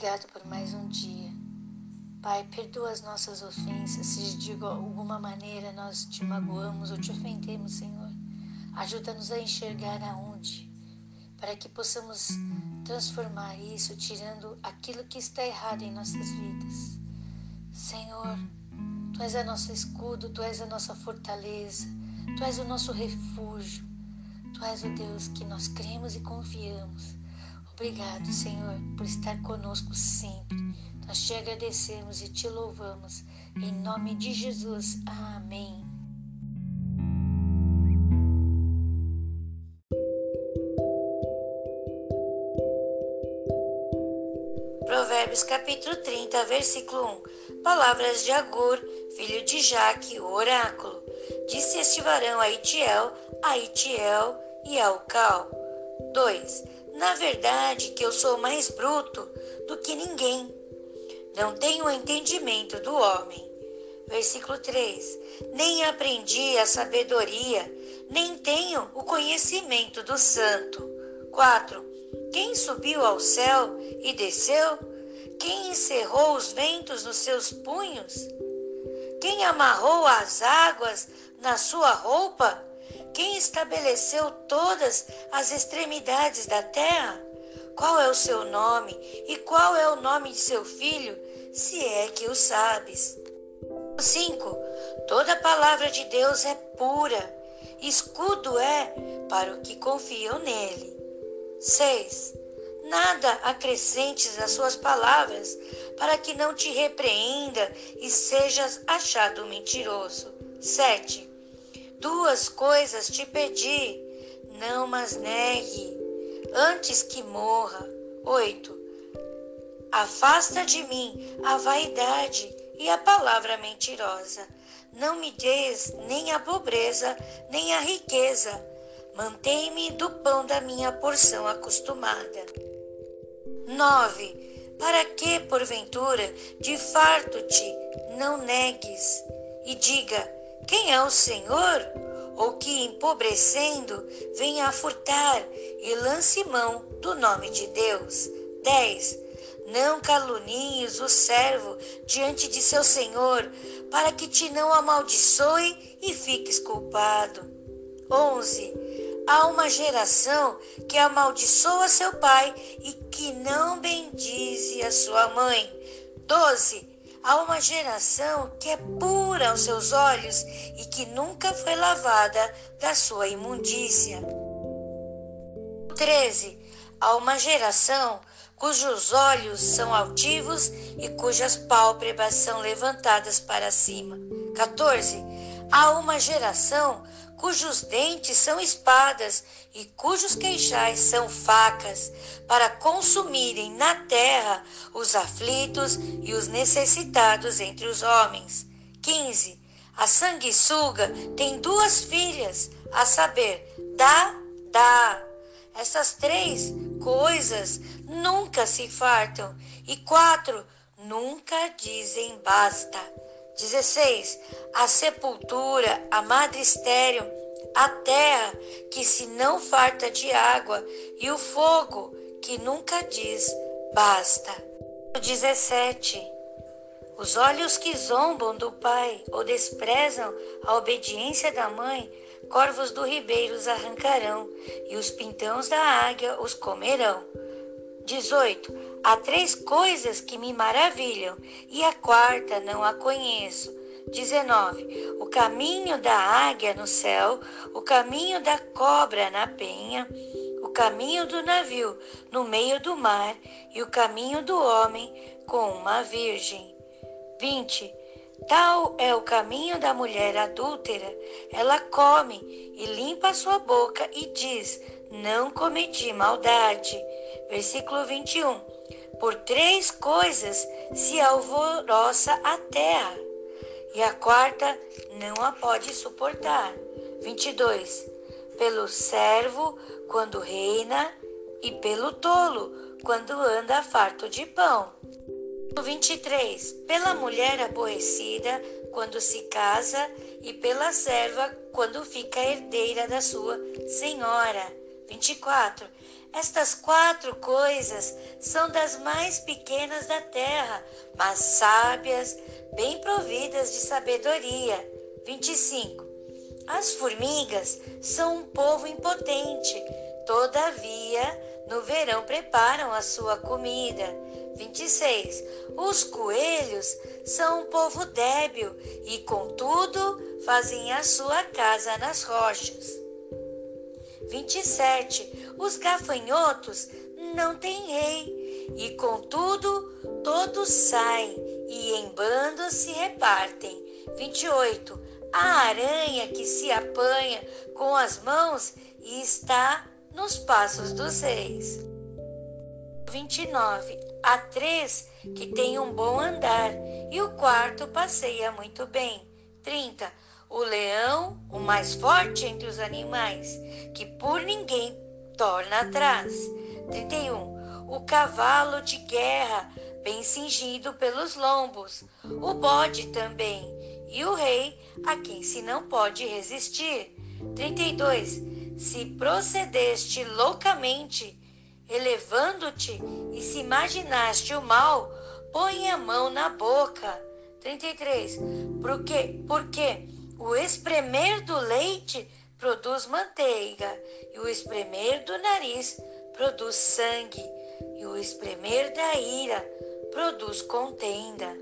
Obrigado por mais um dia. Pai, perdoa as nossas ofensas, se de alguma maneira nós te magoamos ou te ofendemos, Senhor. Ajuda-nos a enxergar aonde, para que possamos transformar isso, tirando aquilo que está errado em nossas vidas. Senhor, Tu és a nosso escudo, Tu és a nossa fortaleza, Tu és o nosso refúgio, Tu és o Deus que nós cremos e confiamos. Obrigado, Senhor, por estar conosco sempre. Nós te agradecemos e te louvamos. Em nome de Jesus. Amém. Provérbios capítulo 30, versículo 1. Palavras de Agur, filho de Jaque, o oráculo. Disse este varão a Itiel, a Itiel e ao Cal. 2 na verdade, que eu sou mais bruto do que ninguém. Não tenho o entendimento do homem. Versículo 3: Nem aprendi a sabedoria, nem tenho o conhecimento do santo. 4. Quem subiu ao céu e desceu? Quem encerrou os ventos nos seus punhos? Quem amarrou as águas na sua roupa? Quem estabeleceu todas as extremidades da terra? Qual é o seu nome e qual é o nome de seu filho, se é que o sabes? 5. Toda palavra de Deus é pura, escudo é para o que confiam nele. 6. Nada acrescentes às suas palavras, para que não te repreenda e sejas achado mentiroso. 7. Duas coisas te pedi, não mas negue, antes que morra. 8. Afasta de mim a vaidade e a palavra mentirosa. Não me des nem a pobreza, nem a riqueza. Mantém-me do pão da minha porção acostumada. 9. Para que, porventura, de farto te não negues e diga: quem é o Senhor? Ou que, empobrecendo, venha a furtar e lance mão do nome de Deus. 10. Não calunies o servo diante de seu Senhor, para que te não amaldiçoe e fiques culpado. 11. Há uma geração que amaldiçoa seu pai e que não bendize a sua mãe. 12 Há uma geração que é pura aos seus olhos e que nunca foi lavada da sua imundícia. 13. Há uma geração cujos olhos são altivos e cujas pálpebras são levantadas para cima. 14. Há uma geração cujos dentes são espadas e cujos queixais são facas, para consumirem na terra os aflitos e os necessitados entre os homens. 15. A sanguessuga tem duas filhas, a saber, dá, dá. Essas três coisas nunca se fartam, e quatro nunca dizem basta. 16. A sepultura, a madre estéreo, a terra que se não farta de água e o fogo que nunca diz basta. 17. Os olhos que zombam do pai ou desprezam a obediência da mãe, corvos do ribeiro os arrancarão e os pintãos da águia os comerão. 18. Há três coisas que me maravilham, e a quarta não a conheço. 19. O caminho da águia no céu, o caminho da cobra na penha, o caminho do navio no meio do mar e o caminho do homem com uma virgem. 20. Tal é o caminho da mulher adúltera. Ela come e limpa a sua boca e diz: Não cometi maldade. Versículo 21. Por três coisas se alvoroça a terra, e a quarta não a pode suportar. 22. Pelo servo, quando reina, e pelo tolo, quando anda farto de pão. 23. Pela mulher aborrecida, quando se casa, e pela serva, quando fica herdeira da sua senhora. 24. Estas quatro coisas são das mais pequenas da terra, mas sábias, bem providas de sabedoria. 25. As formigas são um povo impotente, todavia, no verão preparam a sua comida. 26. Os coelhos são um povo débil e, contudo, fazem a sua casa nas rochas. 27. Os gafanhotos não têm rei, e contudo todos saem e em bandos se repartem. 28. A aranha que se apanha com as mãos e está nos passos dos reis. 29. Há três que têm um bom andar e o quarto passeia muito bem. 30 o leão, o mais forte entre os animais, que por ninguém torna atrás. 31. O cavalo de guerra, bem cingido pelos lombos, o bode também, e o rei, a quem se não pode resistir. 32. Se procedeste loucamente, elevando-te, e se imaginaste o mal, põe a mão na boca. 33. Porque, porque o espremer do leite produz manteiga, e o espremer do nariz produz sangue, e o espremer da ira produz contenda.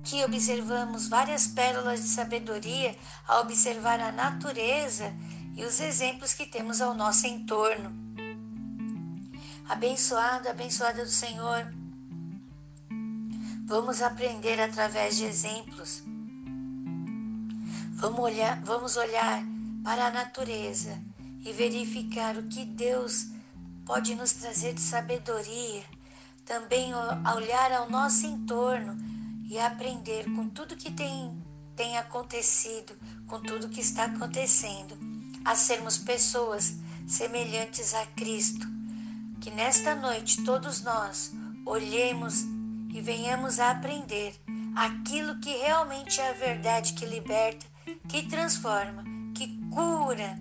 Aqui observamos várias pérolas de sabedoria ao observar a natureza e os exemplos que temos ao nosso entorno abençoado, abençoada do Senhor. Vamos aprender através de exemplos. Vamos olhar, vamos olhar para a natureza e verificar o que Deus pode nos trazer de sabedoria. Também olhar ao nosso entorno e aprender com tudo que tem, tem acontecido, com tudo que está acontecendo, a sermos pessoas semelhantes a Cristo que nesta noite todos nós olhemos e venhamos a aprender aquilo que realmente é a verdade que liberta, que transforma, que cura.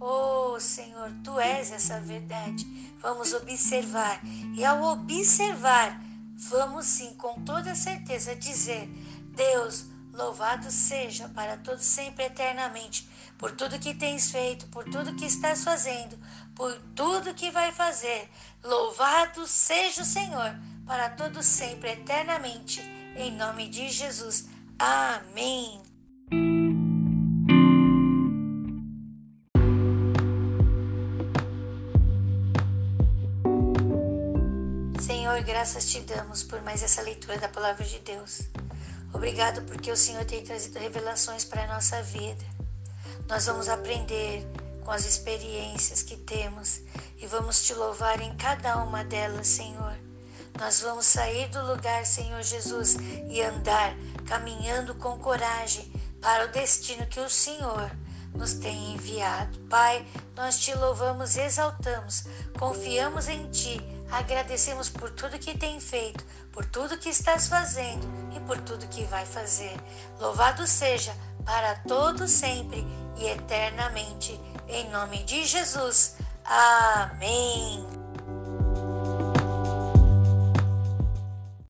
Oh Senhor, tu és essa verdade. Vamos observar e ao observar, vamos sim com toda certeza dizer: Deus, louvado seja para todos sempre eternamente, por tudo que tens feito, por tudo que estás fazendo, por tudo que vai fazer. Louvado seja o Senhor, para todo sempre, eternamente, em nome de Jesus. Amém. Senhor, graças te damos por mais essa leitura da palavra de Deus. Obrigado porque o Senhor tem trazido revelações para a nossa vida. Nós vamos aprender com as experiências que temos e vamos te louvar em cada uma delas, Senhor. Nós vamos sair do lugar, Senhor Jesus, e andar caminhando com coragem para o destino que o Senhor nos tem enviado. Pai, nós te louvamos exaltamos, confiamos em Ti, agradecemos por tudo que tem feito, por tudo que estás fazendo e por tudo que vai fazer. Louvado seja para todo sempre e eternamente em nome de Jesus. Amém.